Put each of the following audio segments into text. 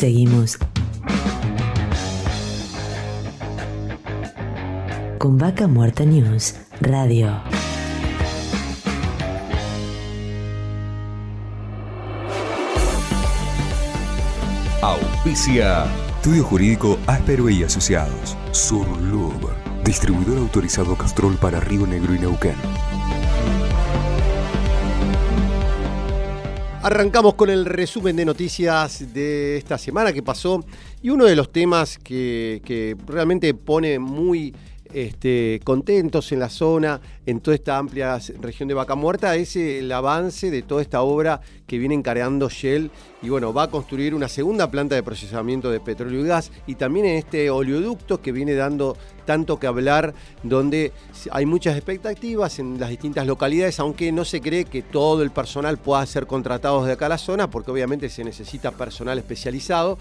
Seguimos con Vaca Muerta News Radio. Auspicia. Estudio Jurídico Áspero y Asociados. Surlub. Distribuidor autorizado Castrol para Río Negro y Neuquén. Arrancamos con el resumen de noticias de esta semana que pasó y uno de los temas que, que realmente pone muy este, contentos en la zona, en toda esta amplia región de Vaca Muerta, es el avance de toda esta obra que viene encareando Shell. Y bueno, va a construir una segunda planta de procesamiento de petróleo y gas. Y también en este oleoducto que viene dando tanto que hablar, donde hay muchas expectativas en las distintas localidades, aunque no se cree que todo el personal pueda ser contratado de acá a la zona, porque obviamente se necesita personal especializado,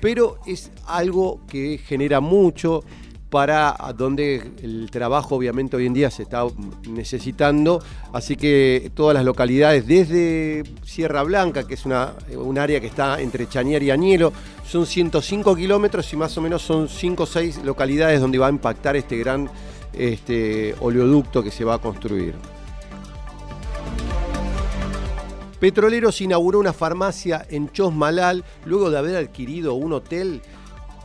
pero es algo que genera mucho para donde el trabajo obviamente hoy en día se está necesitando. Así que todas las localidades, desde Sierra Blanca, que es una, un área que está entre Chañar y Añelo, son 105 kilómetros y más o menos son 5 o 6 localidades donde va a impactar este gran este, oleoducto que se va a construir. Petroleros inauguró una farmacia en Chosmalal luego de haber adquirido un hotel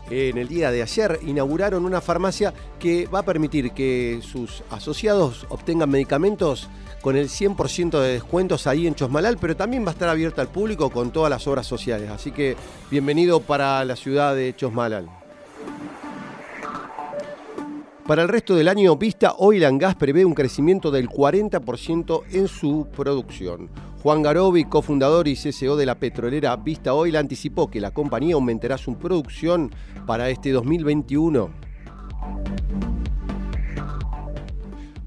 en el día de ayer inauguraron una farmacia que va a permitir que sus asociados obtengan medicamentos con el 100% de descuentos ahí en Chosmalal, pero también va a estar abierta al público con todas las obras sociales. Así que bienvenido para la ciudad de Chosmalal. Para el resto del año, Vista Oil and Gas prevé un crecimiento del 40% en su producción. Juan Garobi, cofundador y CCO de la petrolera Vista Oil, anticipó que la compañía aumentará su producción para este 2021.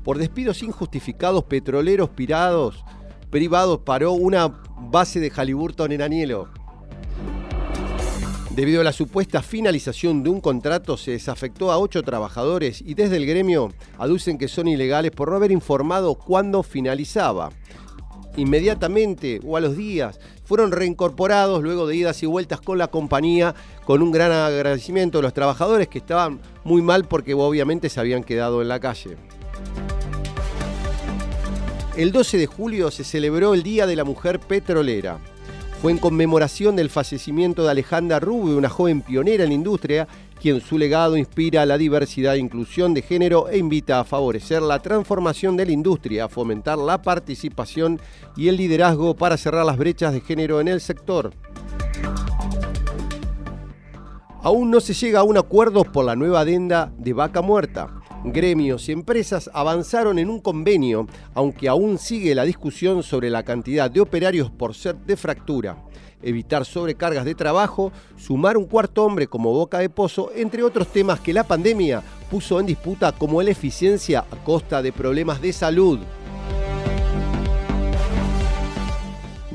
Por despidos injustificados, petroleros pirados, privados paró una base de Halliburton en Anielo. Debido a la supuesta finalización de un contrato, se desafectó a ocho trabajadores y desde el gremio aducen que son ilegales por no haber informado cuándo finalizaba. Inmediatamente o a los días fueron reincorporados luego de idas y vueltas con la compañía, con un gran agradecimiento de los trabajadores que estaban muy mal porque obviamente se habían quedado en la calle. El 12 de julio se celebró el Día de la Mujer Petrolera. Fue en conmemoración del fallecimiento de Alejandra Rubio, una joven pionera en la industria, quien su legado inspira la diversidad e inclusión de género e invita a favorecer la transformación de la industria, a fomentar la participación y el liderazgo para cerrar las brechas de género en el sector. Aún no se llega a un acuerdo por la nueva adenda de vaca muerta. Gremios y empresas avanzaron en un convenio, aunque aún sigue la discusión sobre la cantidad de operarios por ser de fractura, evitar sobrecargas de trabajo, sumar un cuarto hombre como boca de pozo, entre otros temas que la pandemia puso en disputa como la eficiencia a costa de problemas de salud.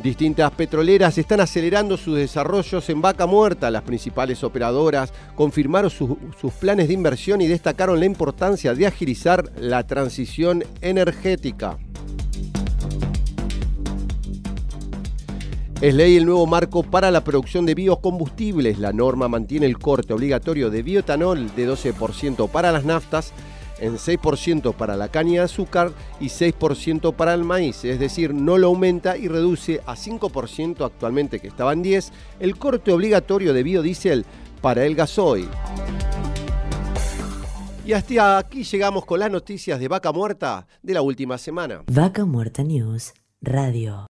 Distintas petroleras están acelerando sus desarrollos en vaca muerta. Las principales operadoras confirmaron sus planes de inversión y destacaron la importancia de agilizar la transición energética. Es ley el nuevo marco para la producción de biocombustibles. La norma mantiene el corte obligatorio de bioetanol de 12% para las naftas en 6% para la caña de azúcar y 6% para el maíz, es decir, no lo aumenta y reduce a 5% actualmente que estaba en 10 el corte obligatorio de biodiesel para el gasoil. Y hasta aquí llegamos con las noticias de Vaca Muerta de la última semana. Vaca Muerta News Radio.